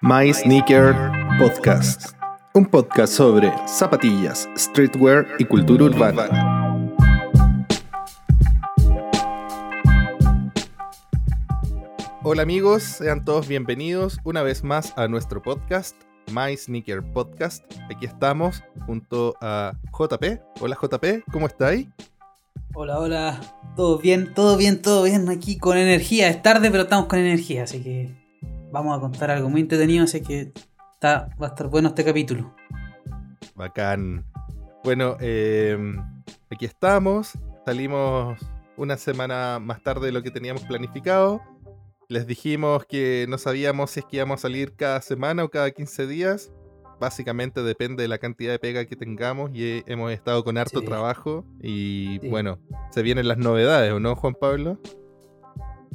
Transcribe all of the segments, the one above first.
My Sneaker Podcast. Un podcast sobre zapatillas, streetwear y cultura urbana. Hola amigos, sean todos bienvenidos una vez más a nuestro podcast, My Sneaker Podcast. Aquí estamos junto a JP. Hola JP, ¿cómo estáis? Hola, hola. Todo bien, todo bien, todo bien. Aquí con energía. Es tarde, pero estamos con energía, así que vamos a contar algo muy entretenido, así que está, va a estar bueno este capítulo. Bacán. Bueno, eh, aquí estamos. Salimos una semana más tarde de lo que teníamos planificado. Les dijimos que no sabíamos si es que íbamos a salir cada semana o cada 15 días. Básicamente depende de la cantidad de pega que tengamos y hemos estado con harto Sí. trabajo. Y Sí. bueno, se vienen las novedades, ¿o no, Juan Pablo?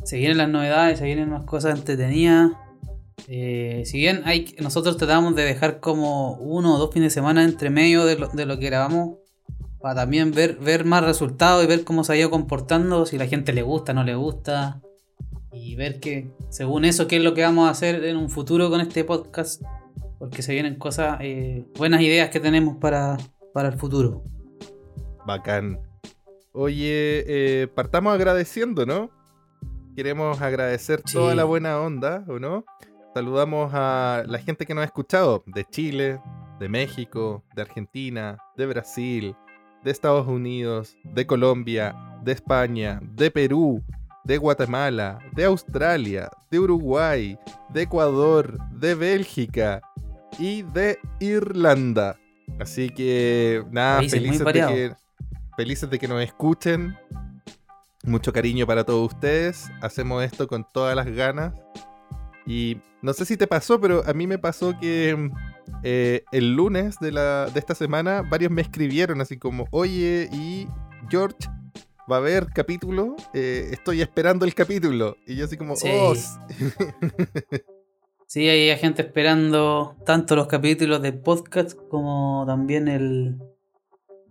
Se vienen las novedades, se vienen más cosas entretenidas. Eh, si bien hay, nosotros tratamos de dejar como uno o dos fines de semana entre medio de lo, de lo que grabamos para también ver, ver más resultados y ver cómo se ha ido comportando, si la gente le gusta, no le gusta. Y ver que, según eso, qué es lo que vamos a hacer en un futuro con este podcast. Porque se vienen cosas, eh, buenas ideas que tenemos para, para el futuro. Bacán. Oye, eh, partamos agradeciendo, ¿no? Queremos agradecer Sí. toda la buena onda, ¿o no? Saludamos a la gente que nos ha escuchado de Chile, de México, de Argentina, de Brasil, de Estados Unidos, de Colombia, de España, de Perú, de Guatemala, de Australia, de Uruguay, de Ecuador, de Bélgica y de Irlanda. Así que nada, Países felices de que, felices de que nos escuchen. Mucho cariño para todos ustedes. Hacemos esto con todas las ganas. Y no sé si te pasó, pero a mí me pasó que eh, el lunes de, la, de esta semana varios me escribieron así como, oye, y George, va a haber capítulo, Eh, estoy esperando el capítulo. Y yo así como, Sí. oh, Sí, hay gente esperando tanto los capítulos de podcast como también el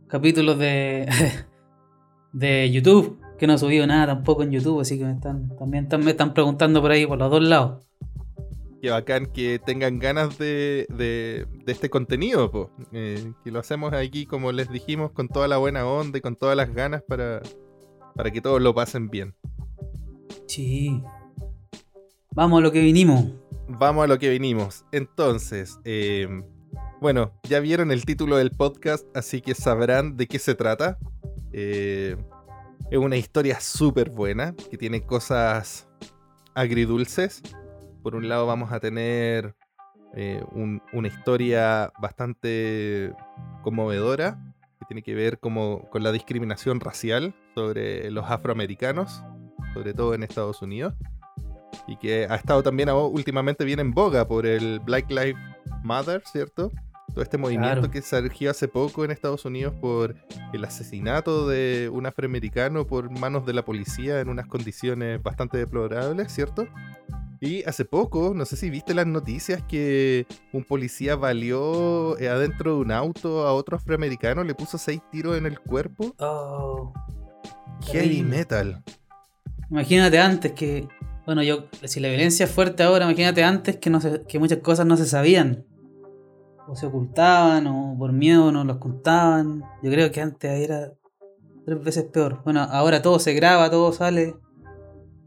capítulo de, de YouTube, que no he subido nada tampoco en YouTube, así que me están, también me están preguntando por ahí por los dos lados. qué bacán que tengan ganas de, de- de este contenido, po. Eh, que lo hacemos aquí, como les dijimos, con toda la buena onda y con todas las ganas para, para que todos lo pasen bien. Sí. Vamos a lo que vinimos. Vamos a lo que vinimos. Entonces, eh, bueno, ya vieron el título del podcast, así que sabrán de qué se trata. Eh, es una historia súper buena, que tiene cosas agridulces. Por un lado vamos a tener eh, un- una historia bastante conmovedora, que tiene que ver como con la discriminación racial sobre los afroamericanos, sobre todo en Estados Unidos y que ha estado también últimamente bien en boga por el Black Lives Matter, ¿cierto? Todo este movimiento Claro. que surgió hace poco en Estados Unidos por el asesinato de un afroamericano por manos de la policía en unas condiciones bastante deplorables, ¿cierto? Y hace poco, no sé si viste las noticias que un policía valió eh, adentro de un auto a otro afroamericano, le puso seis tiros en el cuerpo. Oh, Heavy metal. imagínate antes que, bueno, yo, si la violencia es fuerte ahora, imagínate antes que, no se- que muchas cosas no se sabían. O se ocultaban, o por miedo no los contaban. Yo creo que antes era tres veces peor. Bueno, ahora todo se graba, todo sale.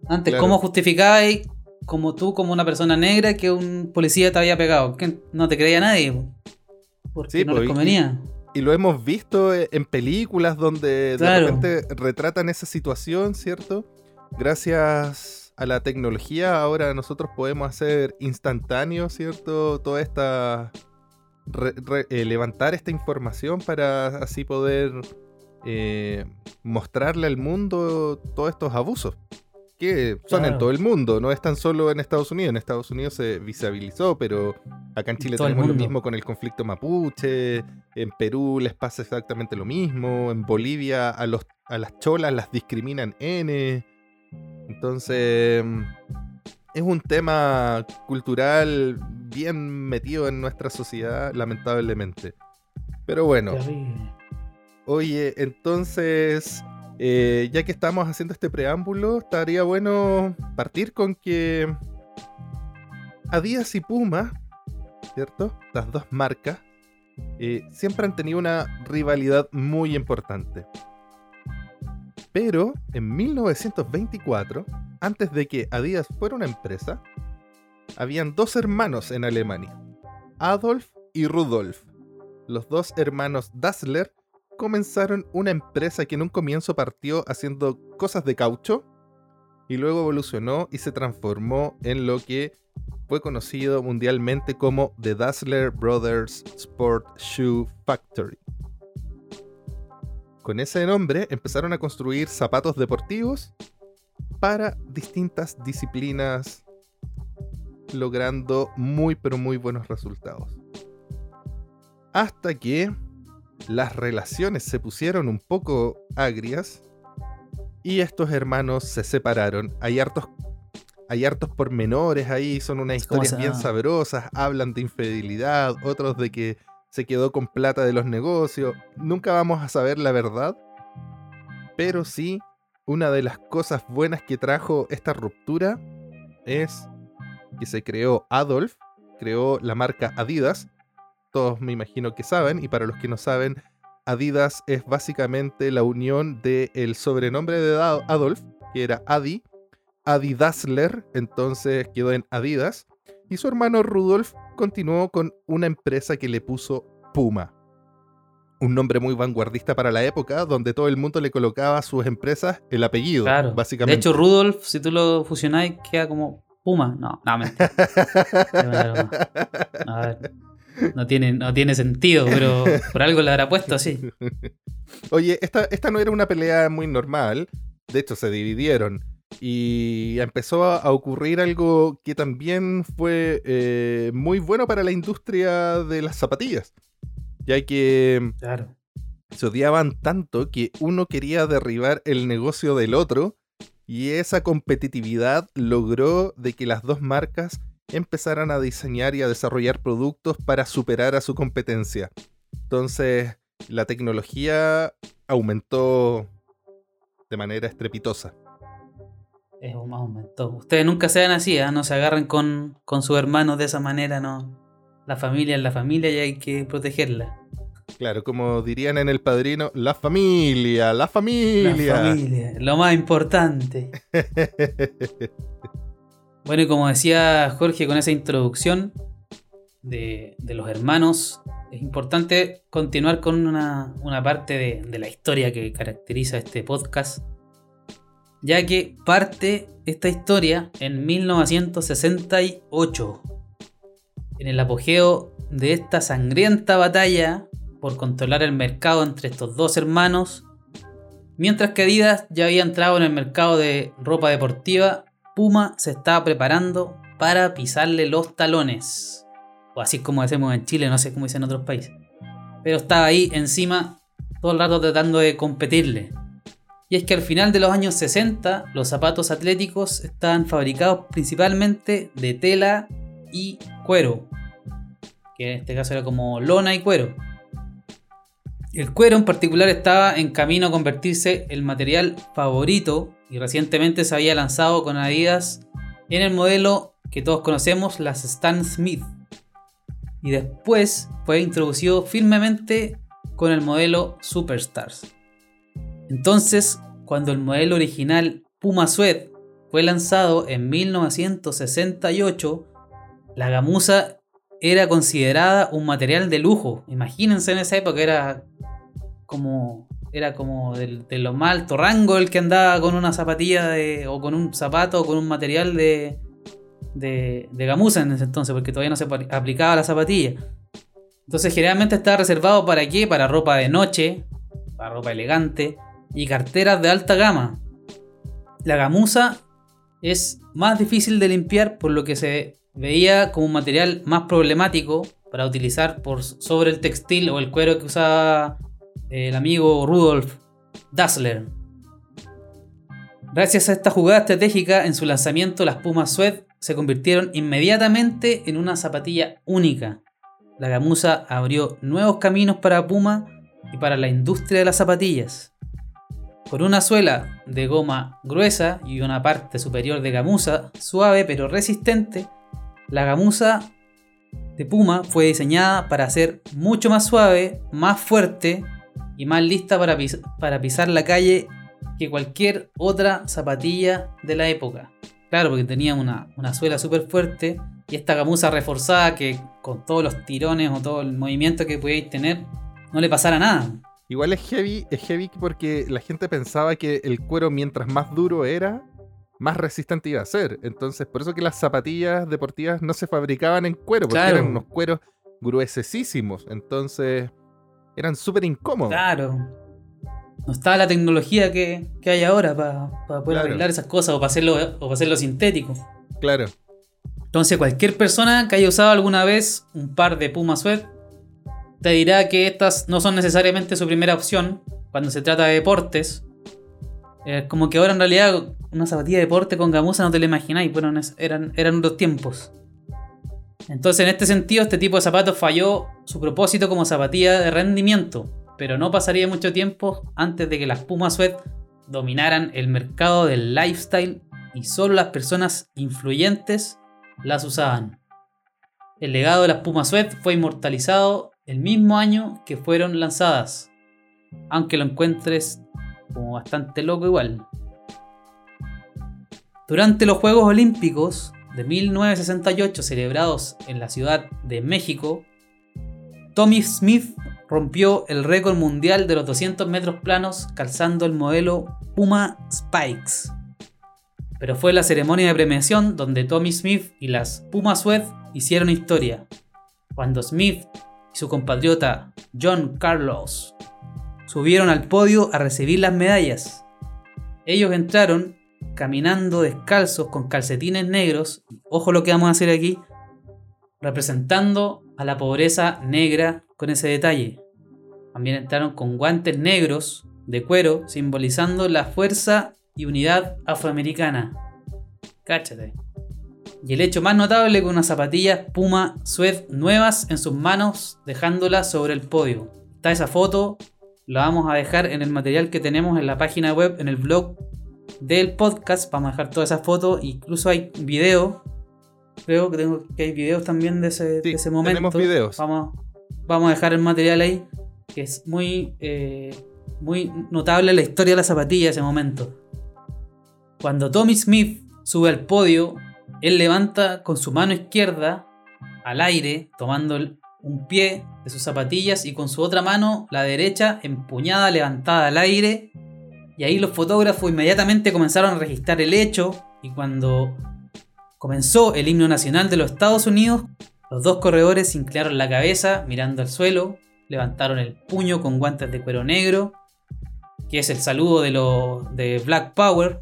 Antes, Claro. ¿cómo justificabais como tú, como una persona negra, que un policía te había pegado? Que no te creía nadie. po. Porque Sí, no po, les convenía. Y lo hemos visto eh, en películas donde Claro. de repente retratan esa situación, ¿cierto? Gracias a la tecnología ahora nosotros podemos hacer instantáneo, ¿cierto? Toda esta... re- re- eh, levantar esta información para así poder eh, mostrarle al mundo todos estos abusos. Que son en todo el mundo, no es tan solo en Estados Unidos. En Estados Unidos se visibilizó, pero acá en Chile todo tenemos lo mismo con el conflicto mapuche, en Perú les pasa exactamente lo mismo, en Bolivia a, los, a las cholas las discriminan N. Entonces, es un tema cultural bien metido en nuestra sociedad, lamentablemente. Pero bueno, oye, entonces, eh, ya que estamos haciendo este preámbulo, estaría bueno partir con que Adidas y Puma, ¿cierto? Las dos marcas eh, siempre han tenido una rivalidad muy importante. Pero en 1924, antes de que Adidas fuera una empresa, habían dos hermanos en Alemania, Adolf y Rudolf. Los dos hermanos Dassler comenzaron una empresa que en un comienzo partió haciendo cosas de caucho y luego evolucionó y se transformó en lo que fue conocido mundialmente como The Dassler Brothers Sport Shoe Factory. Con ese nombre empezaron a construir zapatos deportivos para distintas disciplinas, logrando muy pero muy buenos resultados. Hasta que las relaciones se pusieron un poco agrias y estos hermanos se separaron. Hay hartos hay hartos pormenores ahí, son unas historias bien sabrosas, hablan de infidelidad, otros de que se quedó con plata de los negocios. Nunca vamos a saber la verdad, pero sí, una de las cosas buenas que trajo esta ruptura es que se creó Adolf, creó la marca Adidas. Todos me imagino que saben, y para los que no saben, Adidas es básicamente la unión del sobrenombre de Adolf, que era Adi, Adidasler, entonces quedó en Adidas, y su hermano Rudolf continuó con una empresa que le puso Puma. Un nombre muy vanguardista para la época, donde todo el mundo le colocaba a sus empresas el apellido, básicamente. De hecho, Rudolf, si tú lo fusionáis, queda como Puma. No, no, mentira. no tiene, no tiene sentido, pero por algo le habrá puesto así. Oye, esta, esta no era una pelea muy normal. De hecho, se dividieron. Y empezó a ocurrir algo que también fue eh, muy bueno para la industria de las zapatillas. Ya que se odiaban tanto que uno quería derribar el negocio del otro. Y esa competitividad logró de que las dos marcas empezaran a diseñar y a desarrollar productos para superar a su competencia. Entonces, la tecnología aumentó de manera estrepitosa es un aumento. Ustedes nunca sean así, ¿eh? no se agarren con, con sus hermanos de esa manera, no. La familia es la familia y hay que protegerla. Claro, como dirían en El Padrino, la familia, la familia. La familia, lo más importante. bueno, y como decía Jorge con esa introducción de, de los hermanos, es importante continuar con una, una parte de, de la historia que caracteriza este podcast ya que parte esta historia en 1968, en el apogeo de esta sangrienta batalla por controlar el mercado entre estos dos hermanos, mientras que Adidas ya había entrado en el mercado de ropa deportiva, Puma se estaba preparando para pisarle los talones, o así como decimos en Chile, no sé cómo dicen en otros países, pero estaba ahí encima todo el rato tratando de competirle. Y es que al final de los años 60 los zapatos atléticos estaban fabricados principalmente de tela y cuero, que en este caso era como lona y cuero. El cuero en particular estaba en camino a convertirse el material favorito y recientemente se había lanzado con Adidas en el modelo que todos conocemos, las Stan Smith. Y después fue introducido firmemente con el modelo Superstars. Entonces, cuando el modelo original Puma Sweat fue lanzado en 1968, la gamuza era considerada un material de lujo. Imagínense en esa época era como era como de, lo más alto rango el que andaba con una zapatilla de, o con un zapato o con un material de, de, de gamuza en ese entonces, porque todavía no se aplicaba la zapatilla. Entonces generalmente estaba reservado para qué? Para ropa de noche, para ropa elegante, y carteras de alta gama. La gamuza es más difícil de limpiar por lo que se veía como un material más problemático para utilizar por sobre el textil o el cuero que usaba eh, el amigo Rudolf Dassler. Gracias a esta jugada estratégica en su lanzamiento las Pumas Sweat se convirtieron inmediatamente en una zapatilla única. La gamuza abrió nuevos caminos para Puma y para la industria de las zapatillas. Con una suela de goma gruesa y una parte superior de gamuza suave pero resistente, La gamuza de Puma fue diseñada para ser mucho más suave, más fuerte y más lista para, pisar la calle que cualquier otra zapatilla de la época. Claro, porque tenía una, una suela súper fuerte y esta gamuza reforzada que con todos los tirones o todo el movimiento que podíais tener no le pasara nada. Igual es heavy, es heavy porque la gente pensaba que el cuero mientras más duro era, más resistente iba a ser. Entonces, por eso que las zapatillas deportivas no se fabricaban en cuero, porque eran unos cueros gruesísimos. Entonces, eran súper incómodos. Claro. No estaba la tecnología que, hay ahora para poder arreglar esas cosas o para hacerlo, o para hacerlo sintético. Claro. Entonces, cualquier persona que haya usado alguna vez un par de Puma Sweat te dirá que estas no son necesariamente su primera opción cuando se trata de deportes como que ahora en realidad una zapatilla de deporte con gamuza no te la imagináis, bueno, eran, eran otros tiempos. Entonces en este sentido este tipo de zapatos falló su propósito como zapatilla de rendimiento, pero no pasaría mucho tiempo antes de que las Puma Sweat dominaran el mercado del lifestyle y solo las personas influyentes las usaban. El legado de las Puma Sweat fue inmortalizado el mismo año que fueron lanzadas, aunque lo encuentres como bastante loco igual. Durante los Juegos Olímpicos de 1968 celebrados en la Ciudad de México, Tommy Smith rompió el récord mundial de los 200 metros planos calzando el modelo Puma Spikes. Pero fue la ceremonia de premiación donde Tommy Smith y las Puma Sweat hicieron historia, cuando Smith y su compatriota John Carlos subieron al podio a recibir las medallas. Ellos entraron caminando descalzos con calcetines negros, ojo lo que vamos a hacer aquí, representando a la pobreza negra con ese detalle. También entraron con guantes negros de cuero, simbolizando la fuerza y unidad afroamericana. Cáchate. Y el hecho más notable con unas zapatillas Puma Sued nuevas en sus manos, dejándolas sobre el podio. Está esa foto la vamos a dejar en el material que tenemos en la página web, en el blog del podcast. Vamos a dejar todas esas fotos. Incluso hay video. Creo que, tengo, que hay videos también de ese, momento. Tenemos videos. Vamos, vamos a dejar el material ahí. Que es muy, eh, muy notable la historia de la zapatilla de ese momento. Cuando Tommy Smith sube al podio, él levanta con su mano izquierda al aire, tomando un pie de sus zapatillas y con su otra mano, la derecha, empuñada, levantada al aire. Y ahí los fotógrafos inmediatamente comenzaron a registrar el hecho y cuando comenzó el himno nacional de los Estados Unidos, los dos corredores inclinaron la cabeza mirando al suelo, levantaron el puño con guantes de cuero negro, que es el saludo de, lo, de Black Power,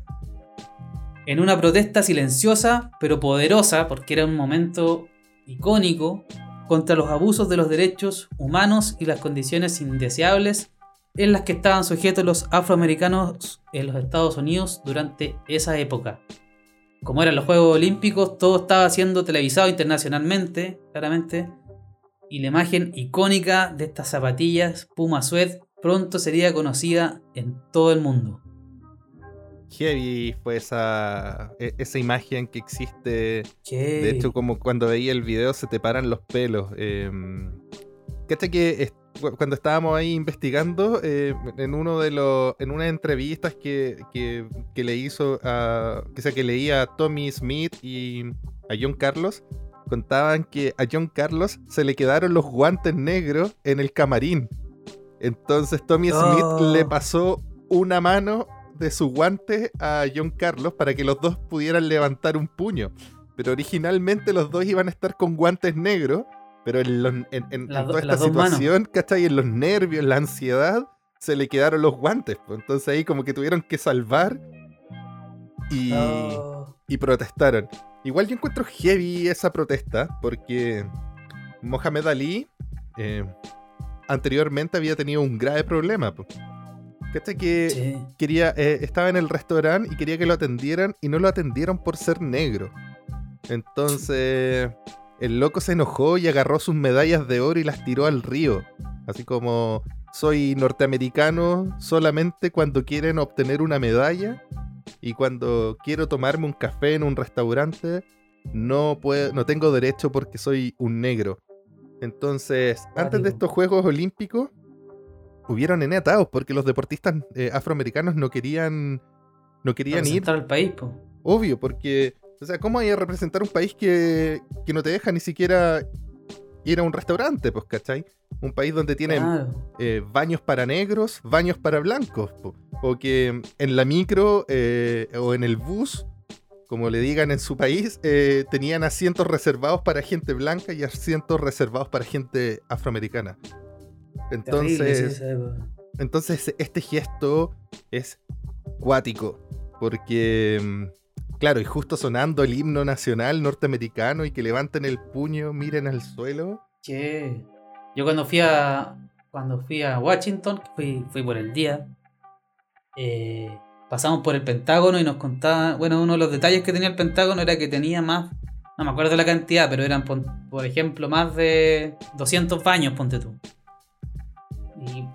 en una protesta silenciosa pero poderosa porque era un momento icónico contra los abusos de los derechos humanos y las condiciones indeseables en las que estaban sujetos los afroamericanos en los Estados Unidos durante esa época. Como eran los Juegos Olímpicos, todo estaba siendo televisado internacionalmente, claramente, y la imagen icónica de estas zapatillas Puma Suede pronto sería conocida en todo el mundo heavy fue esa, e, esa imagen que existe. De hecho, como cuando veía el video se te paran los pelos. Eh, que cuando estábamos ahí investigando, eh, en uno de los, en unas entrevistas que, que, le hizo a, que, sea, que leía a Tommy Smith y a John Carlos, contaban que a John Carlos se le quedaron los guantes negros en el camarín. Entonces Tommy Smith le oh. pasó una mano de su guante a John Carlos para que los dos pudieran levantar un puño. Pero originalmente los dos iban a estar con guantes negros, pero en, toda esta situación, ¿cachai? En los nervios, en la ansiedad, se le quedaron los guantes. Entonces ahí como que tuvieron que salvar y, oh. y protestaron. Igual yo encuentro heavy esa protesta porque Mohamed Ali eh, anteriormente había tenido un grave problema. ¿Cachai? Que quería, eh, estaba en el restaurante y quería que lo atendieran y no lo atendieron por ser negro. Entonces, el loco se enojó y agarró sus medallas de oro y las tiró al río. Así como, soy norteamericano solamente cuando quieren obtener una medalla y cuando quiero tomarme un café en un restaurante no, puedo, no tengo derecho porque soy un negro. Entonces, antes de estos Juegos Olímpicos, hubieron enetados porque los deportistas eh, afroamericanos no querían, no querían ir. al país, Obvio, porque, o sea, ¿cómo hay a representar un país que, que no te deja ni siquiera ir a un restaurante, pues, ¿cachai? Un país donde tienen eh, baños para negros, baños para blancos, o que en la micro eh, o en el bus como le digan en su país, eh, tenían asientos reservados para gente blanca y asientos reservados para gente afroamericana. Entonces, entonces este gesto es cuático, porque, mm, claro, y justo sonando el himno nacional norteamericano y que levanten el puño, miren al suelo. ¿Qué? Yo cuando fui a, cuando fui a Washington, fui, fui por el día, eh, pasamos por el Pentágono y nos contaba, bueno, uno de los detalles que tenía el Pentágono era que tenía más, no me acuerdo la cantidad, pero eran, por ejemplo, más de 200 baños, ponte tú.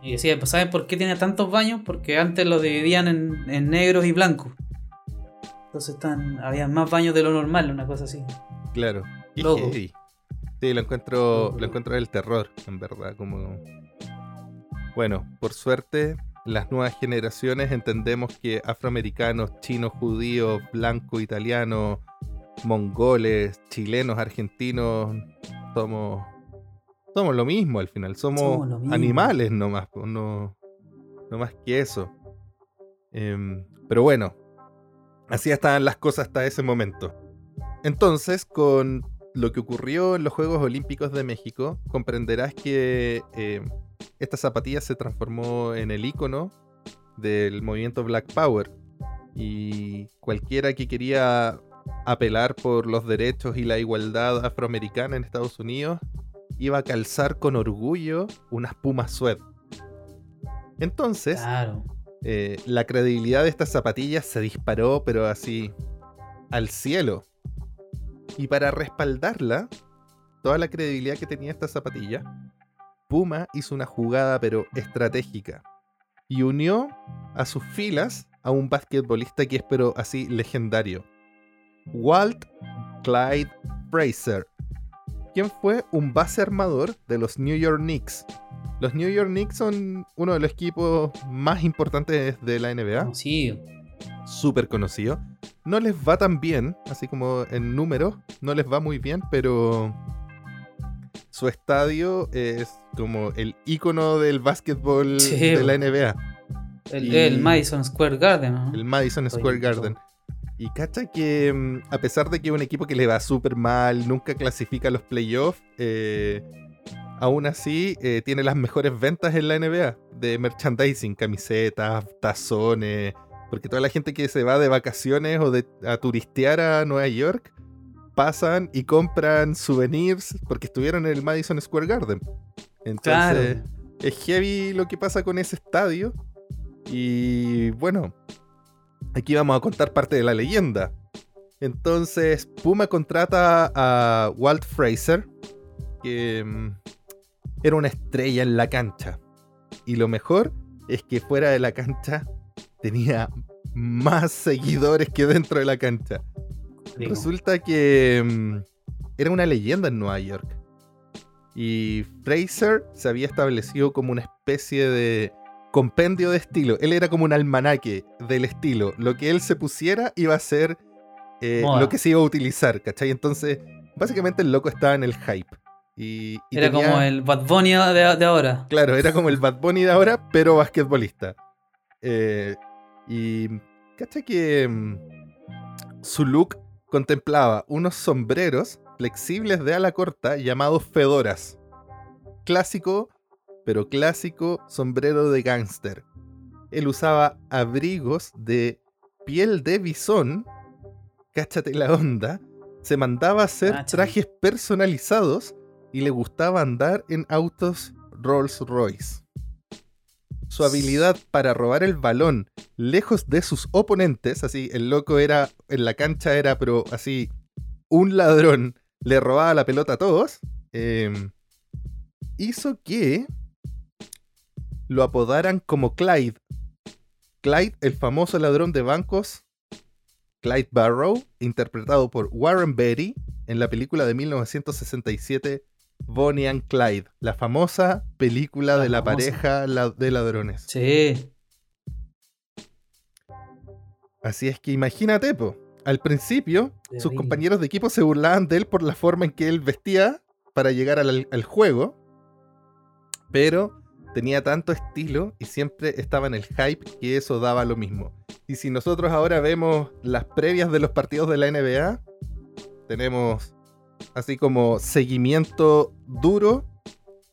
Y, decía, pues ¿saben por qué tiene tantos baños? Porque antes los dividían en, negros y blancos. Entonces están, había más baños de lo normal, una cosa así. Claro. Sí, lo encuentro, lo encuentro el terror, en verdad, como... Bueno, por suerte las nuevas generaciones entendemos que afroamericanos, chinos, judíos, blancos, italianos, mongoles, chilenos, argentinos, somos, somos lo mismo al final, somos, animales nomás, no, no más que eso. Em, pero bueno, así estaban las cosas hasta ese momento. Entonces, con lo que ocurrió en los Juegos Olímpicos de México, comprenderás que em, esta zapatilla se transformó en el icono del movimiento Black Power. Y cualquiera que quería apelar por los derechos y la igualdad afroamericana en Estados Unidos iba a calzar con orgullo unas Pumas Suede. Entonces, eh, la credibilidad de estas zapatillas se disparó, pero así al cielo. Y para respaldarla, toda la credibilidad que tenía esta zapatilla, Puma hizo una jugada pero estratégica y unió a sus filas a un basquetbolista que es pero así legendario. Walt Clyde Fraser, quien fue un base armador de los New York Knicks. Los New York Knicks son uno de los equipos más importantes de la NBA. Sí. Súper conocido. No les va tan bien, así como en números, no les va muy bien, pero su estadio es como el icono del básquetbol de la NBA. El, Madison Square Garden. El Madison Square Garden. Y cacha que mm, a pesar de que es un equipo que le va súper mal, nunca clasifica a los playoffs, eh, aún así eh, tiene las mejores ventas en la NBA de merchandising, camisetas, tazones, porque toda la gente que se va de vacaciones o de, a turistear a Nueva York pasan y compran souvenirs porque estuvieron en el Madison Square Garden. Entonces, es heavy lo que pasa con ese estadio. Y bueno, aquí vamos a contar parte de la leyenda. Entonces, Puma contrata a Walt Fraser, que mm, era una estrella en la cancha. Y lo mejor es que fuera de la cancha tenía más seguidores que dentro de la cancha. Resulta que mm, era una leyenda en Nueva York. Y Fraser se había establecido como una especie de compendio de estilo. Él era como un almanaque del estilo. Lo que él se pusiera iba a ser eh, lo que se iba a utilizar, ¿cachai? Entonces, básicamente el loco estaba en el hype. Y, era como el Bad Bunny de, ahora. Claro, era como el Bad Bunny de ahora, pero basquetbolista. Eh, y, ¿cachai? Que mm, su look contemplaba unos sombreros flexibles de ala corta llamados fedoras. Clásico, pero clásico sombrero de gángster. Él usaba abrigos de piel de bisón, cáchate la onda, se mandaba a hacer trajes personalizados y le gustaba andar en autos Rolls Royce. Su habilidad para robar el balón lejos de sus oponentes, así, el loco era, en la cancha era, pero así, un ladrón le robaba la pelota a todos, em, hizo que lo apodaran como Clyde. Clyde, el famoso ladrón de bancos Clyde Barrow, interpretado por Warren Beatty en la película de 1967 Bonnie and Clyde, la famosa película de la pareja de ladrones. Sí. Así es que imagínate, po. Al principio, sus compañeros de equipo se burlaban de él por la forma en que él vestía para llegar al, juego. Pero tenía tanto estilo y siempre estaba en el hype que eso daba lo mismo. Y si nosotros ahora vemos las previas de los partidos de la NBA, tenemos así como seguimiento duro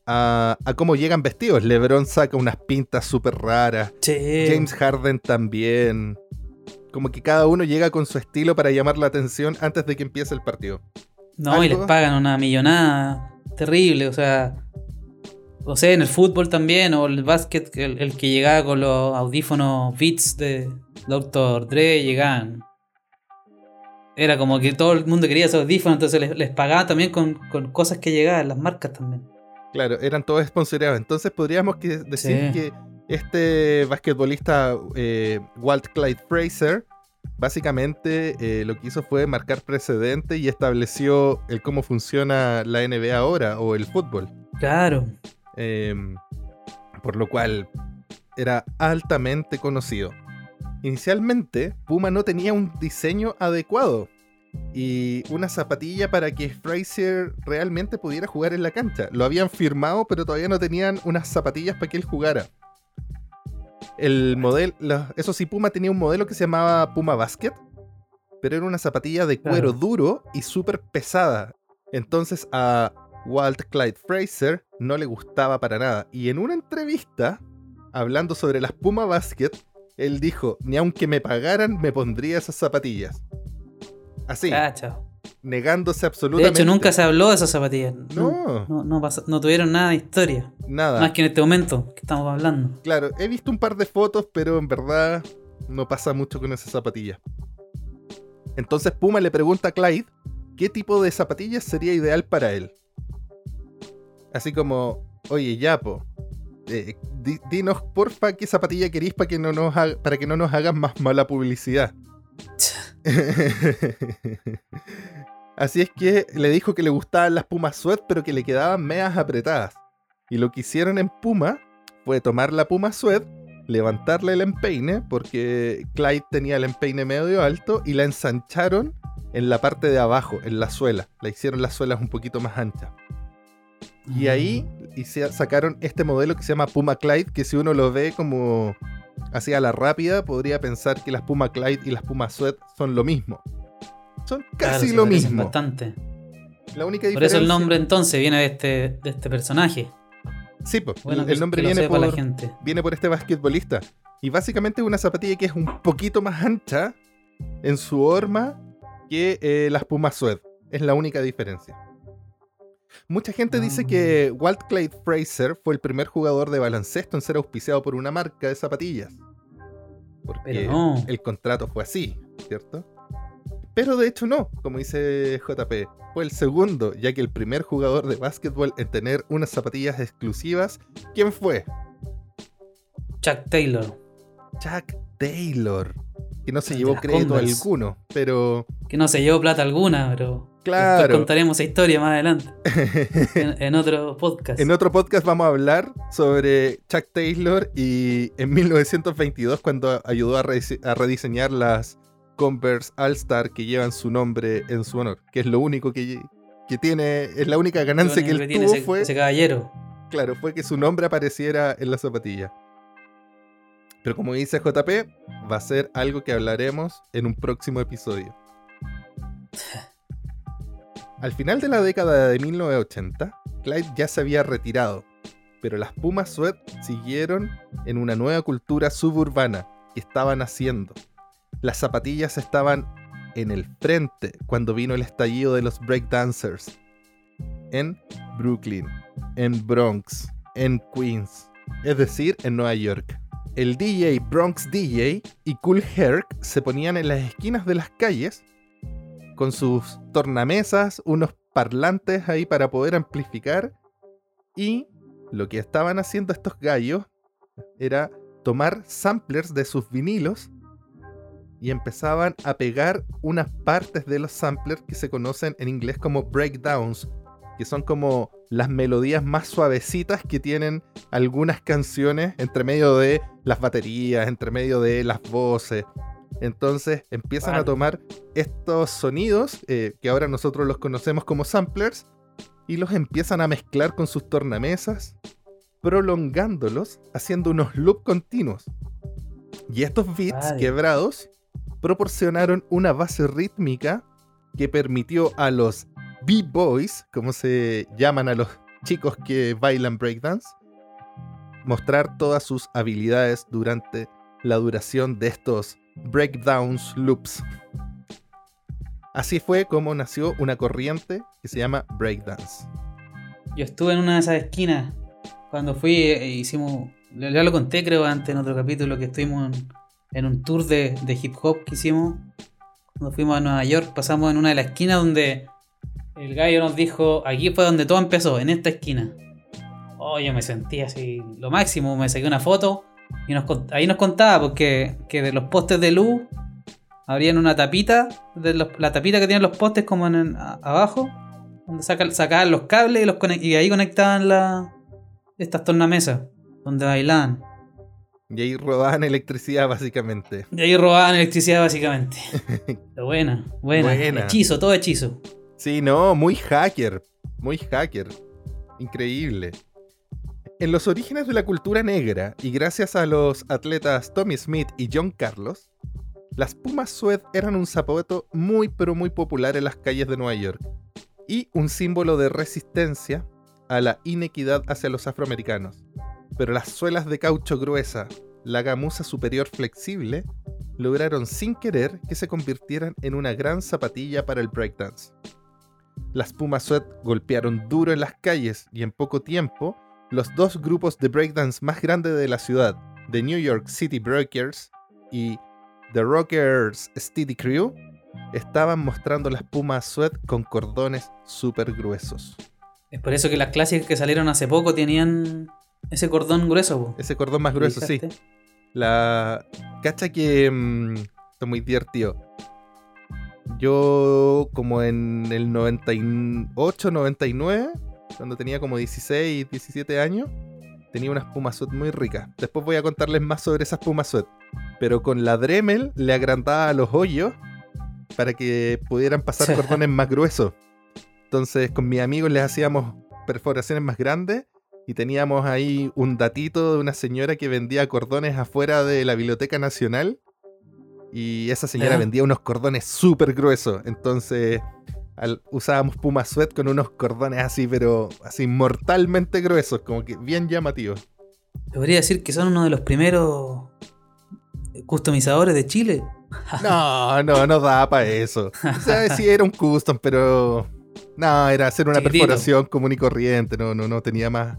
a, cómo llegan vestidos. LeBron saca unas pintas súper raras. James Harden también. Como que cada uno llega con su estilo para llamar la atención antes de que empiece el partido. No, y les pagan una millonada terrible, o sea. O sea, en el fútbol también, o el básquet, el, que llegaba con los audífonos Beats de Dr. Dre, llegaban. Era como que todo el mundo quería esos audífonos, entonces les, les pagaban también con, cosas que llegaban, las marcas también. Claro, eran todos sponsoreados. Entonces podríamos decir que este basquetbolista eh, Walt Clyde Fraser básicamente eh, lo que hizo fue marcar precedente y estableció el cómo funciona la NBA ahora o el fútbol. Claro. Em, por lo cual era altamente conocido. Inicialmente, Puma no tenía un diseño adecuado y una zapatilla para que Fraser realmente pudiera jugar en la cancha. Lo habían firmado, pero todavía no tenían unas zapatillas para que él jugara el modelo, eso sí, Puma tenía un modelo que se llamaba Puma Basket, pero era una zapatilla de cuero duro y súper pesada. Entonces a Walt Clyde Fraser no le gustaba para nada. Y en una entrevista, hablando sobre las Puma Basket, él dijo, ni aunque me pagaran, me pondría esas zapatillas. Así negándose absolutamente. De hecho, nunca se habló de esas zapatillas. No. No, tuvieron nada de historia. Nada. Más que en este momento que estamos hablando. Claro, he visto un par de fotos, pero en verdad no pasa mucho con esas zapatillas. Entonces Puma le pregunta a Clyde qué tipo de zapatillas sería ideal para él. Así como, oye, Yapo, eh, dinos porfa qué zapatilla queréis para que no nos para que no nos hagan más mala publicidad. Así es que le dijo que le gustaban las Pumas Sweat, pero que le quedaban medias apretadas. Y lo que hicieron en Puma fue tomar la Puma Sweat, levantarle el empeine, porque Clyde tenía el empeine medio alto, y la ensancharon en la parte de abajo, en la suela. La hicieron las suelas un poquito más anchas. Y ahí sacaron este modelo que se llama Puma Clyde, que si uno lo ve como así a la rápida, podría pensar que las Puma Clyde y las Puma Sweat son lo mismo. Son casi lo mismo. Bastante. La única diferencia... Por eso el nombre entonces viene de este, de este personaje. Sí, pues. el nombre viene, por, la gente. viene por este basquetbolista. Y básicamente es una zapatilla que es un poquito más ancha en su horma que eh, las Puma Sweat. Es la única diferencia. Mucha gente dice que ah. Walt Clyde Fraser fue el primer jugador de baloncesto en ser auspiciado por una marca de zapatillas. Porque el contrato fue así, ¿cierto? Pero de hecho no, como dice JP, fue el segundo, ya que el primer jugador de básquetbol en tener unas zapatillas exclusivas, ¿quién fue? Chuck Taylor. Chuck Taylor. Que no se llevó crédito alguno, pero... Que no se llevó plata alguna, pero... Claro. contaremos esa historia más adelante. en, otro podcast. En otro podcast vamos a hablar sobre Chuck Taylor y en 1922 cuando ayudó a, rediseñar las Converse All Star que llevan su nombre en su honor. Que es lo único que, tiene, es la única ganancia que él tuvo fue... Ese caballero. Claro, fue que su nombre apareciera en la zapatilla. Pero como dice JP, va a ser algo que hablaremos en un próximo episodio. Al final de la década de 1980, Clyde ya se había retirado, pero las Pumas Sweat siguieron en una nueva cultura suburbana que estaban haciendo. Las zapatillas estaban en el frente cuando vino el estallido de los breakdancers en Brooklyn, en Bronx, en Queens, es decir, en Nueva York. El DJ Bronx DJ y Cool Herc se ponían en las esquinas de las calles con sus tornamesas, unos parlantes ahí para poder amplificar. Y lo que estaban haciendo estos gallos era tomar samplers de sus vinilos y empezaban a pegar unas partes de los samplers que se conocen en inglés como breakdowns, que son como las melodías más suavecitas que tienen algunas canciones entre medio de las baterías, entre medio de las voces. Entonces empiezan a tomar estos sonidos, eh, que ahora nosotros los conocemos como samplers, y los empiezan a mezclar con sus tornamesas, prolongándolos, haciendo unos loops continuos. Y estos beats quebrados proporcionaron una base rítmica que permitió a los B-Boys, como se llaman a los chicos que bailan breakdance, mostrar todas sus habilidades durante la duración de estos breakdowns loops. Así fue como nació una corriente que se llama breakdance. Yo estuve en una de esas esquinas cuando fui e hicimos, ya lo conté creo antes en otro capítulo que estuvimos en, un tour de, de, hip hop que hicimos. Cuando fuimos a Nueva York pasamos en una de las esquinas donde el gallo nos dijo, aquí fue donde todo empezó, en esta esquina. Oh, yo me sentí así, lo máximo, me saqué una foto y ahí nos contaba porque que de los postes de luz abrían una tapita, de la tapita que tienen los postes como en, abajo, donde sacaban los cables y, los y ahí conectaban la, estas tornamesas, donde bailaban. Y ahí robaban electricidad básicamente. Y ahí robaban electricidad básicamente. buena, buena, buena. Hechizo, todo hechizo. Sí, no, muy hacker. Muy hacker. Increíble. En los orígenes de la cultura negra, y gracias a los atletas Tommy Smith y John Carlos, las Pumas Sued eran un zapato muy pero muy popular en las calles de Nueva York, y un símbolo de resistencia a la inequidad hacia los afroamericanos. Pero las suelas de caucho gruesa, la gamuza superior flexible, lograron sin querer que se convirtieran en una gran zapatilla para el breakdance. Las Pumas Sweat golpearon duro en las calles y en poco tiempo, los dos grupos de breakdance más grandes de la ciudad, The New York City Breakers y The Rockers Steady Crew, estaban mostrando las Pumas Sweat con cordones súper gruesos. Es por eso que las clásicas que salieron hace poco tenían ese cordón grueso. Ese cordón más grueso, sí. La. Cacha que. Mm, está muy divertido. Yo, como en el 98, 99, cuando tenía como 16, 17 años, tenía una espuma sweat muy rica. Después voy a contarles más sobre esa espuma sweat. Pero con la Dremel le agrandaba los hoyos para que pudieran pasar cordones más gruesos. Entonces, con mis amigos les hacíamos perforaciones más grandes y teníamos ahí un datito de una señora que vendía cordones afuera de la Biblioteca Nacional y esa señora vendía unos cordones súper gruesos. Entonces usábamos Puma Sweat con unos cordones así, pero así mortalmente gruesos, como que bien llamativos. Podría decir que son uno de los primeros customizadores de Chile. no, no, no da para eso. O sea, sí era un custom, pero. No, era hacer una perforación común y corriente. No, no, no tenía más.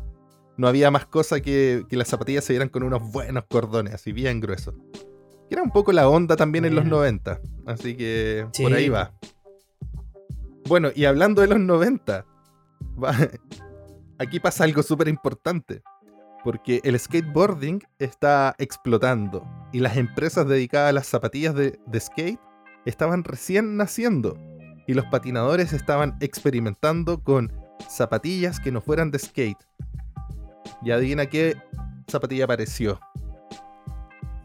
No había más cosa que, que las zapatillas se vieran con unos buenos cordones, así bien gruesos era un poco la onda también en los 90. Así que por ahí va. Bueno, y hablando de los 90, aquí pasa algo súper importante. Porque el skateboarding está explotando y las empresas dedicadas a las zapatillas de, de skate estaban recién naciendo y los patinadores estaban experimentando con zapatillas que no fueran de skate. Y adivina qué zapatilla apareció.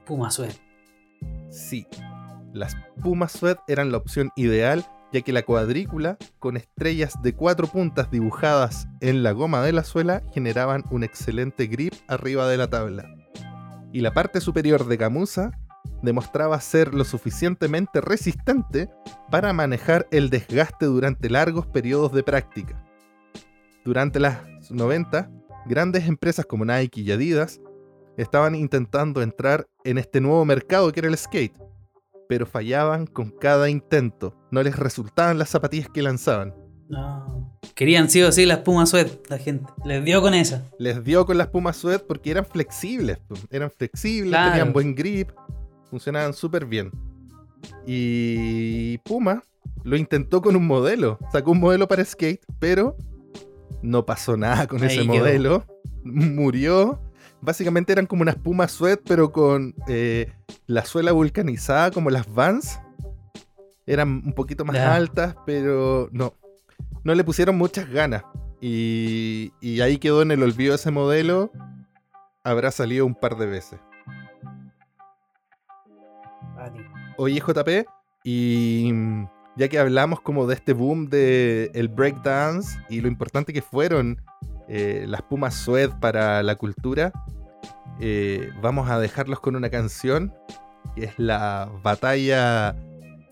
Puma Sweat. Sí, las Pumas Sweat eran la opción ideal, ya que la cuadrícula, con estrellas de cuatro puntas dibujadas en la goma de la suela, generaban un excelente grip arriba de la tabla. Y la parte superior de gamuza demostraba ser lo suficientemente resistente para manejar el desgaste durante largos periodos de práctica. Durante las 90, grandes empresas como Nike y Adidas estaban intentando entrar en este nuevo mercado que era el skate, pero fallaban con cada intento. No les resultaban las zapatillas que lanzaban. No. Querían sí o sí las Puma Sweat, la gente. Les dio con esa. Les dio con las Puma Sweat porque eran flexibles. Eran flexibles, tenían buen grip, funcionaban súper bien. Y Puma lo intentó con un modelo. Sacó un modelo para skate, pero no pasó nada con ese modelo. Murió básicamente eran como unas Puma Sweat, pero con eh, la suela vulcanizada, como las Vans. Eran un poquito más altas, pero no. No le pusieron muchas ganas. Y, y ahí quedó en el olvido ese modelo. Habrá salido un par de veces. Oye, JP, y ya que hablamos como de este boom de el breakdance y lo importante que fueron eh, las Pumas Sued para la cultura, eh, vamos a dejarlos con una canción que es la batalla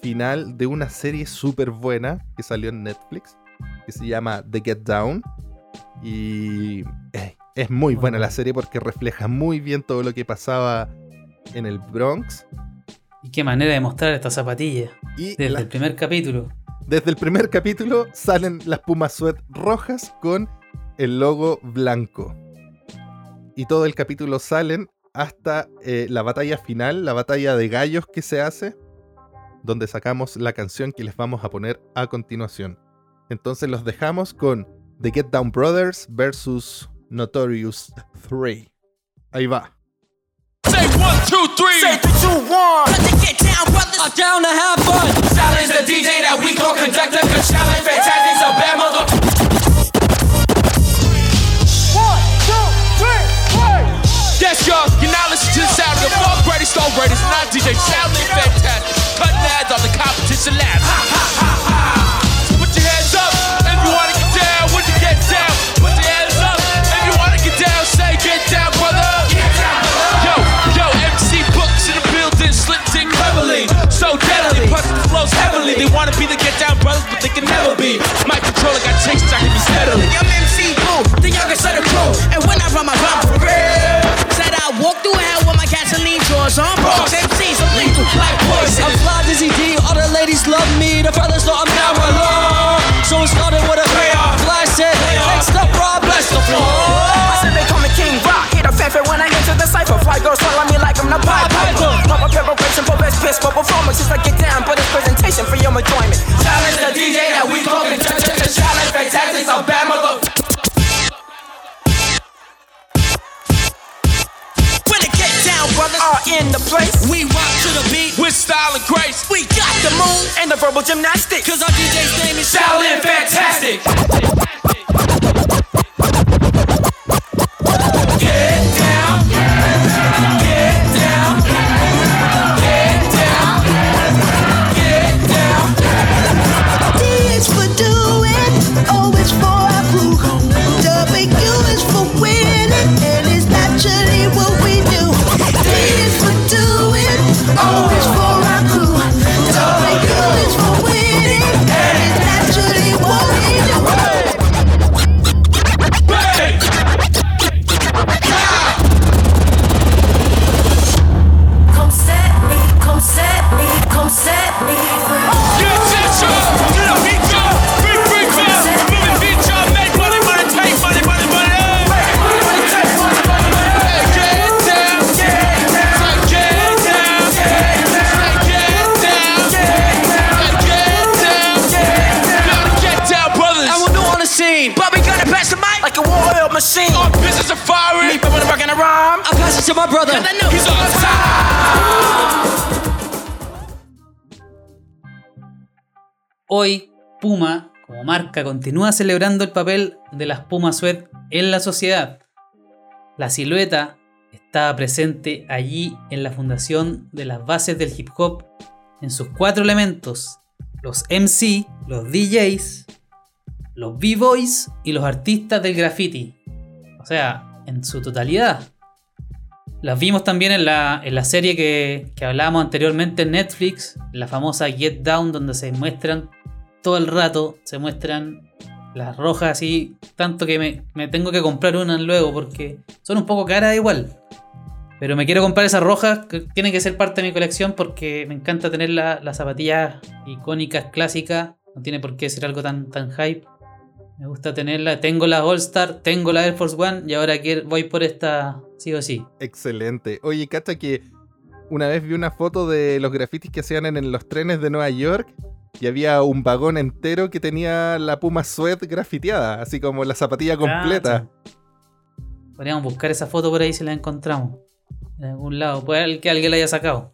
final de una serie súper buena que salió en Netflix, que se llama The Get Down. Y eh, es muy buena la serie porque refleja muy bien todo lo que pasaba en el Bronx. Y qué manera de mostrar esta zapatilla. Y Desde la- el primer capítulo. Desde el primer capítulo salen las Pumas Sweat rojas con el logo blanco. Y todo el capítulo salen hasta eh, la batalla final, la batalla de gallos que se hace, donde sacamos la canción que les vamos a poner a continuación. Entonces los dejamos con The Get Down Brothers versus Notorious 3. Ahí va. Say one, two, three. Say three, two, one. Let the get down, brothers. I'm down to have fun. Challenge the DJ that we gon' conduct a good challenge. Fantastic, so bad mother. Yes, y'all. You now listen to the sound of the funk greatest, star greatest, not DJ. Sounding fantastic. Cutting ads on the competition lab. Ha, ha, ha, ha. So put your hands up if you wanna get down. When you get down, put your hands up if you wanna get down. Say get down, brother. Yo, yo, MC books in the building, slick dick heavily. So deadly, plus the flows heavily. They wanna be the get down brothers, but they can never be. My controller got chased, I can be steadily. The brothers know I'm down alone. So it started with a fly said, next up, Rob, bless the floor. I said they call me King Rock. Hit a fanfare when I enter the cipher. Fly girls swallow me like I'm the Pied Piper. Proper preparation for best piss for performances. I get down, but it's presentation for your enjoyment. Challenge the DJ that we conduct a challenge. Fantastic, so bad mother. Are in the place. We rock to the beat. With style and grace. We got the move. And the verbal gymnastics. Cause our DJ's name is Shaolin fantastic. Get continúa celebrando el papel de las Pumas Sued en la sociedad. La silueta estaba presente allí en la fundación de las bases del hip hop en sus cuatro elementos: los MC, los DJs, los B-Boys y los artistas del graffiti. O sea, en su totalidad. Las vimos también en la, en la serie que, que hablábamos anteriormente en Netflix, la famosa Get Down, donde se muestran todo el rato, se muestran las rojas así, tanto que me, me tengo que comprar una luego porque son un poco caras igual. Pero me quiero comprar esas rojas, que tienen que ser parte de mi colección porque me encanta tener la- las zapatillas icónicas, clásicas, no tiene por qué ser algo tan, tan hype. Me gusta tenerla, tengo la All Star, tengo la Air Force One y ahora quiero, voy por esta sí o sí. Excelente. Oye, cacha que una vez vi una foto de los grafitis que hacían en, en los trenes de Nueva York y había un vagón entero que tenía la Puma Sweat grafiteada, así como la zapatilla completa. Podríamos buscar esa foto por ahí si la encontramos. En algún lado. Puede que alguien la haya sacado.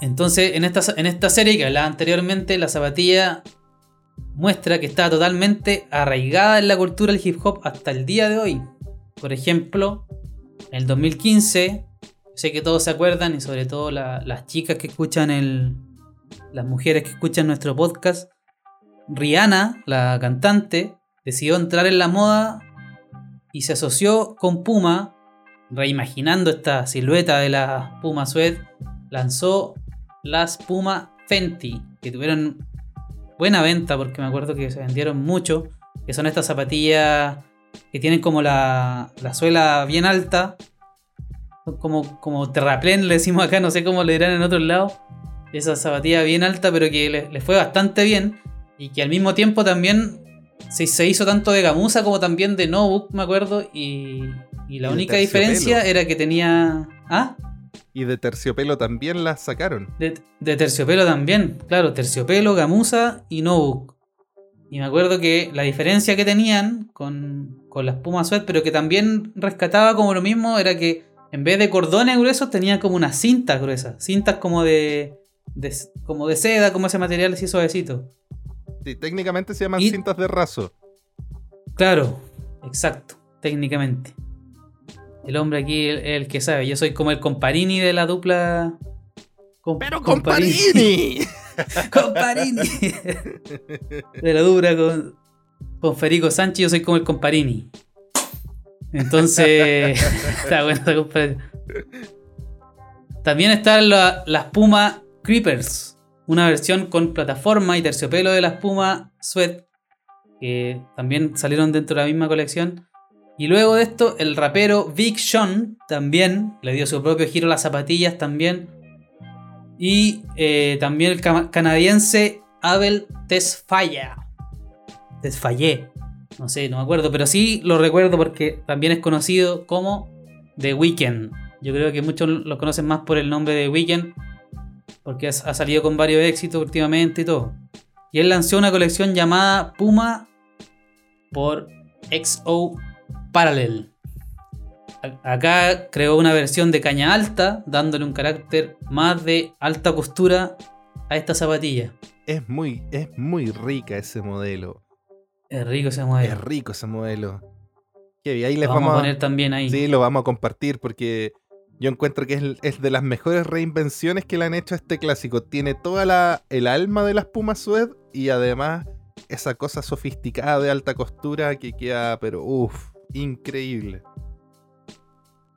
Entonces, en esta, en esta serie que hablaba anteriormente, la zapatilla muestra que está totalmente arraigada en la cultura del hip hop hasta el día de hoy. Por ejemplo, en el 2015, sé que todos se acuerdan, y sobre todo la- las chicas que escuchan el. Las mujeres que escuchan nuestro podcast, Rihanna, la cantante, decidió entrar en la moda y se asoció con Puma, reimaginando esta silueta de la Puma Suede, lanzó las Puma Fenty, que tuvieron buena venta porque me acuerdo que se vendieron mucho, que son estas zapatillas que tienen como la, la suela bien alta, como, como terraplén le decimos acá, no sé cómo le dirán en otros lados, esa zapatilla bien alta pero que le, le fue bastante bien y que al mismo tiempo también se, se hizo tanto de gamuza como también de notebook, me acuerdo, y, y la Y única diferencia era que tenía... ¿Ah? Y de terciopelo también las sacaron. De, de terciopelo también, claro, terciopelo, gamuza y notebook. Y me acuerdo que la diferencia que tenían con, con las Puma Sweat, pero que también rescataba como lo mismo, era que en vez de cordones gruesos tenían como unas cintas gruesas. Cintas como de, de- como de seda, como ese material así suavecito. Sí, técnicamente se llaman Y- cintas de raso. Claro, exacto, técnicamente. El hombre aquí es el, el que sabe. Yo soy como el comparini de la dupla. Com- ¡Pero comparini! Comparini. de la dupla con, con Federico Sánchez, yo soy como el comparini. Entonces, está bueno. También están la- las Puma Creepers, una versión con plataforma y terciopelo de las Puma Sweat, que también salieron dentro de la misma colección. Y luego de esto, el rapero Big Sean también le dio su propio giro a las zapatillas también. Y eh, también el canadiense Abel Tesfaye. Tesfaye. No sé, no me acuerdo, pero sí lo recuerdo porque también es conocido como The Weeknd. Yo creo que muchos lo conocen más por el nombre de Weeknd, porque ha salido con varios éxitos últimamente y todo. Y él lanzó una colección llamada Puma por XO Parallel. Acá creó una versión de caña alta, dándole un carácter más de alta costura a esta zapatilla. Es muy, es muy rica ese modelo. Es rico ese modelo. Es rico ese modelo. Kevin, ahí les Lo vamos, vamos, a poner también ahí. Sí, lo vamos a compartir porque yo encuentro que es, de las mejores reinvenciones que le han hecho a este clásico. Tiene toda la el alma de las Pumas Sued y además esa cosa sofisticada de alta costura que queda, pero uff, increíble.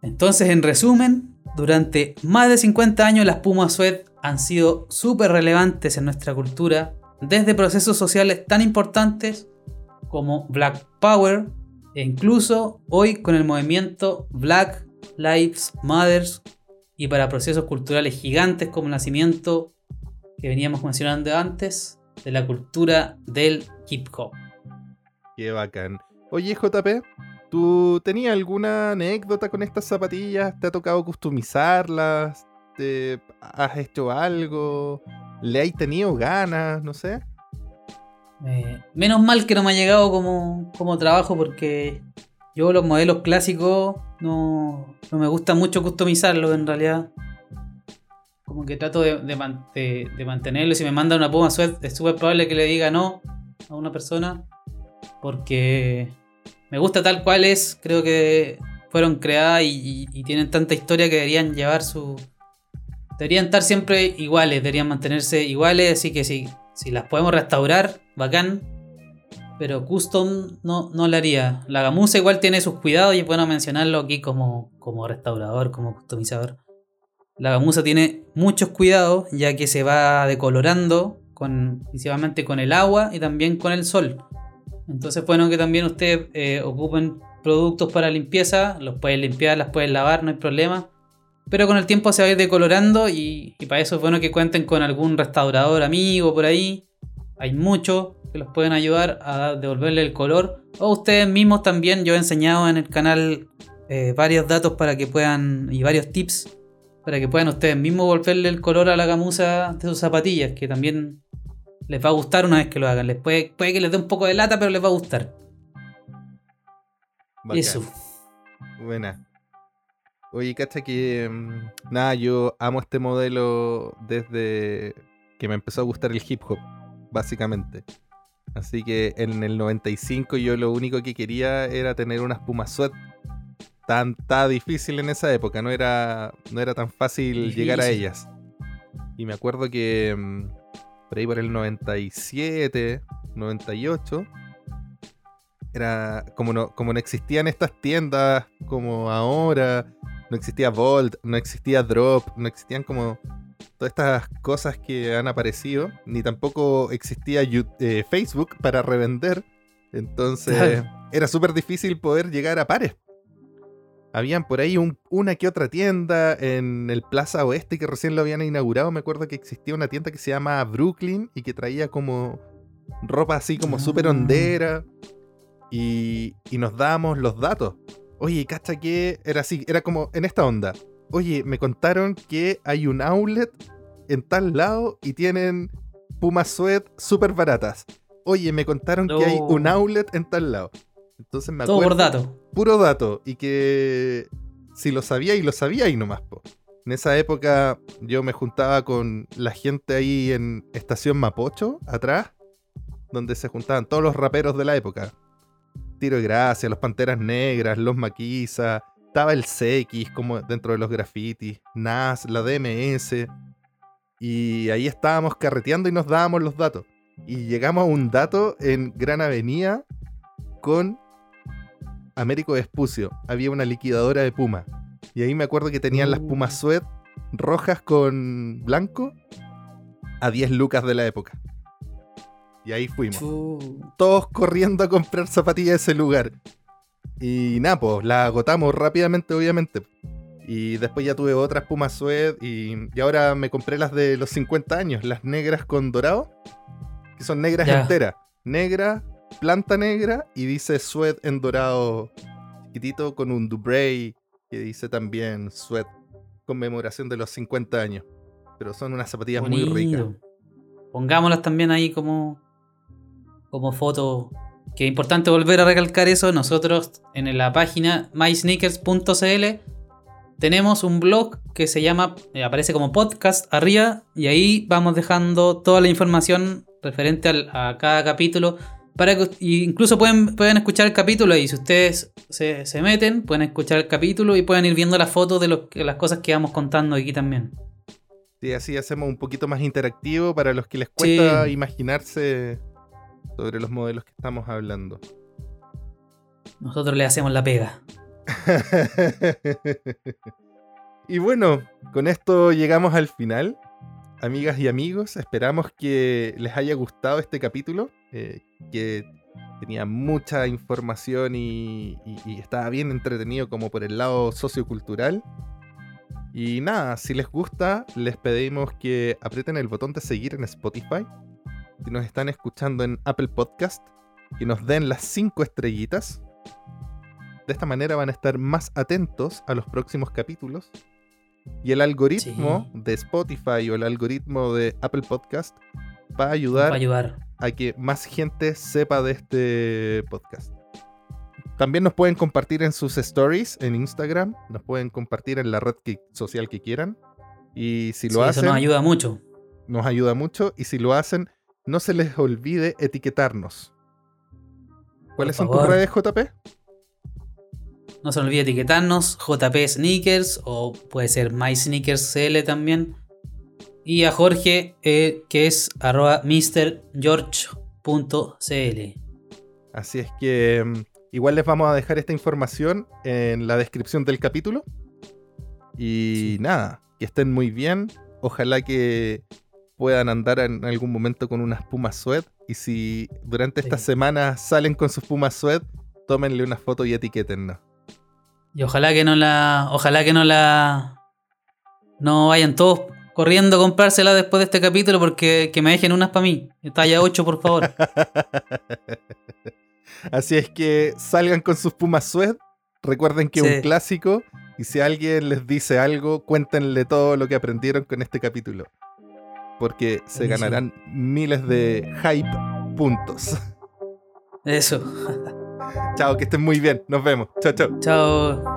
Entonces, en resumen, durante más de 50 años las Pumas Suede han sido súper relevantes en nuestra cultura, desde procesos sociales tan importantes como Black Power e incluso hoy con el movimiento Black Lives Matters y para procesos culturales gigantes como el nacimiento que veníamos mencionando antes de la cultura del hip hop. Qué bacán. Oye, JP, ¿tú tenías alguna anécdota con estas zapatillas? ¿Te ha tocado customizarlas? ¿Te has hecho algo? ¿Le has tenido ganas? No sé. Eh, menos mal que no me ha llegado como, como trabajo porque yo los modelos clásicos no, no me gusta mucho customizarlos en realidad. Como que trato de, de de- de Si me manda una Puma Sweat es súper probable que le diga no a una persona. Porque me gusta tal cual es. Creo que fueron creadas y- y tienen tanta historia que deberían llevar su... Deberían estar siempre iguales, deberían mantenerse iguales. Así que si, si las podemos restaurar, bacán. Pero custom no, no la haría. La gamuza igual tiene sus cuidados y es bueno mencionarlo aquí como, como restaurador, como customizador. La gamuza tiene muchos cuidados ya que se va decolorando con, principalmente con el agua y también con el sol. Entonces bueno que también ustedes eh, ocupen productos para limpieza, los pueden limpiar, las pueden lavar, no hay problema. Pero con el tiempo se va a ir decolorando y, y para eso es bueno que cuenten con algún restaurador amigo por ahí. Hay muchos que los pueden ayudar a devolverle el color. O ustedes mismos también, yo he enseñado en el canal eh, varios datos para que puedan y varios tips para que puedan ustedes mismos volverle el color a la gamuza de sus zapatillas, que también les va a gustar una vez que lo hagan. Les puede, puede que les dé un poco de lata, pero les va a gustar. Bacán. Eso. Buena. Oye, cacha que. mm, Nada, yo amo este modelo desde que me empezó a gustar el hip hop, básicamente. Así que en el 95 yo lo único que quería era tener unas Puma Sweat. Tan, tan difícil en esa época, no era, no era tan fácil llegar a ellas. Y me acuerdo que mm, por ahí por el 97, 98, era como no, como no existían estas tiendas como ahora, no existía Volt, no existía Drop, no existían como todas estas cosas que han aparecido, ni tampoco existía eh, Facebook para revender. Entonces era súper difícil poder llegar a pares. Habían por ahí un- una que otra tienda en el Plaza Oeste que recién lo habían inaugurado. Me acuerdo que existía una tienda que se llama Brooklyn y que traía como ropa así como súper Ah. hondera. Y, y nos dábamos los datos. Oye, cacha que era así, era como en esta onda. Oye, me contaron que hay un outlet en tal lado y tienen Puma Sweat súper baratas. Oye, me contaron que hay un outlet en tal lado. Entonces me Todo acuerdo por dato. puro dato y que si lo sabía y lo sabía y nomás. Po. En esa época yo me juntaba con la gente ahí en Estación Mapocho, atrás, donde se juntaban todos los raperos de la época. Tiro de Gracia, los Panteras Negras, los Maquisa, estaba el CX como dentro de los grafitis, NAS, la DMS. Y ahí estábamos carreteando y nos dábamos los datos. Y llegamos a un dato en Gran Avenida con Américo Vespucio. Había una liquidadora de Puma. Y ahí me acuerdo que tenían las Pumas Sweat rojas con blanco a 10 lucas de la época. Y ahí fuimos. Todos corriendo a comprar zapatillas de ese lugar. Y nada, pues la agotamos rápidamente, obviamente. Y después ya tuve otras Pumas Sweat y, y ahora me compré las de los 50 años, las negras con dorado, que son negras enteras. Negra, planta negra y dice Sweat en dorado chiquitito con un Dubray que dice también Sweat, conmemoración de los 50 años. Pero son unas zapatillas muy ricas. Pongámoslas también ahí como, como foto. Que es importante volver a recalcar eso. Nosotros en la página mysneakers.cl tenemos un blog que se llama, eh, aparece como podcast arriba. Y ahí vamos dejando toda la información referente al- a cada capítulo. Para que, incluso pueden, pueden escuchar el capítulo y si ustedes se, se meten, pueden escuchar el capítulo y pueden ir viendo las fotos de lo que- las cosas que vamos contando aquí también. Sí, así hacemos un poquito más interactivo para los que les cuesta Sí. imaginarse sobre los modelos que estamos hablando. Nosotros le hacemos la pega. y bueno, con esto llegamos al final. Amigas y amigos, esperamos que les haya gustado este capítulo, eh, que tenía mucha información y, y- y estaba bien entretenido como por el lado sociocultural. Y nada, si les gusta, les pedimos que aprieten el botón de seguir en Spotify. Si nos están escuchando en Apple Podcast, que nos den las 5 estrellitas. De esta manera van a estar más atentos a los próximos capítulos. Y el algoritmo de Spotify o el algoritmo de Apple Podcast va a ayudar ayudar. a que más gente sepa de este podcast. También nos pueden compartir en sus stories en Instagram, nos pueden compartir en la red que- social que quieran. Y si lo Sí, hacen, Eso nos ayuda mucho. nos ayuda mucho. Y si lo hacen, no se les olvide etiquetarnos. ¿Cuáles son tus redes, JP? No se olvide etiquetarnos JP Sneakers o puede ser MySneakersCL también. Y a Jorge, eh, que es arroba mrgeorge.cl. Así es que mm, igual les vamos a dejar esta información en la descripción del capítulo. Y nada, que estén muy bien. Ojalá que puedan andar en algún momento con unas Pumas Sweat. Y si durante estas Sí. semanas salen con sus Pumas Sweat, tómenle una foto y etiquétennos. Y ojalá que no la. Ojalá que no la. No vayan todos corriendo a comprársela después de este capítulo porque que me dejen unas para mí. Talla 8, por favor. Así es que salgan con sus Pumas Sweat. Recuerden que es Sí. un clásico. Y si alguien les dice algo, cuéntenle todo lo que aprendieron con este capítulo porque se ganarán miles de hype puntos. Eso. chao, que estén muy bien. Nos vemos. Chao, chao. Chao.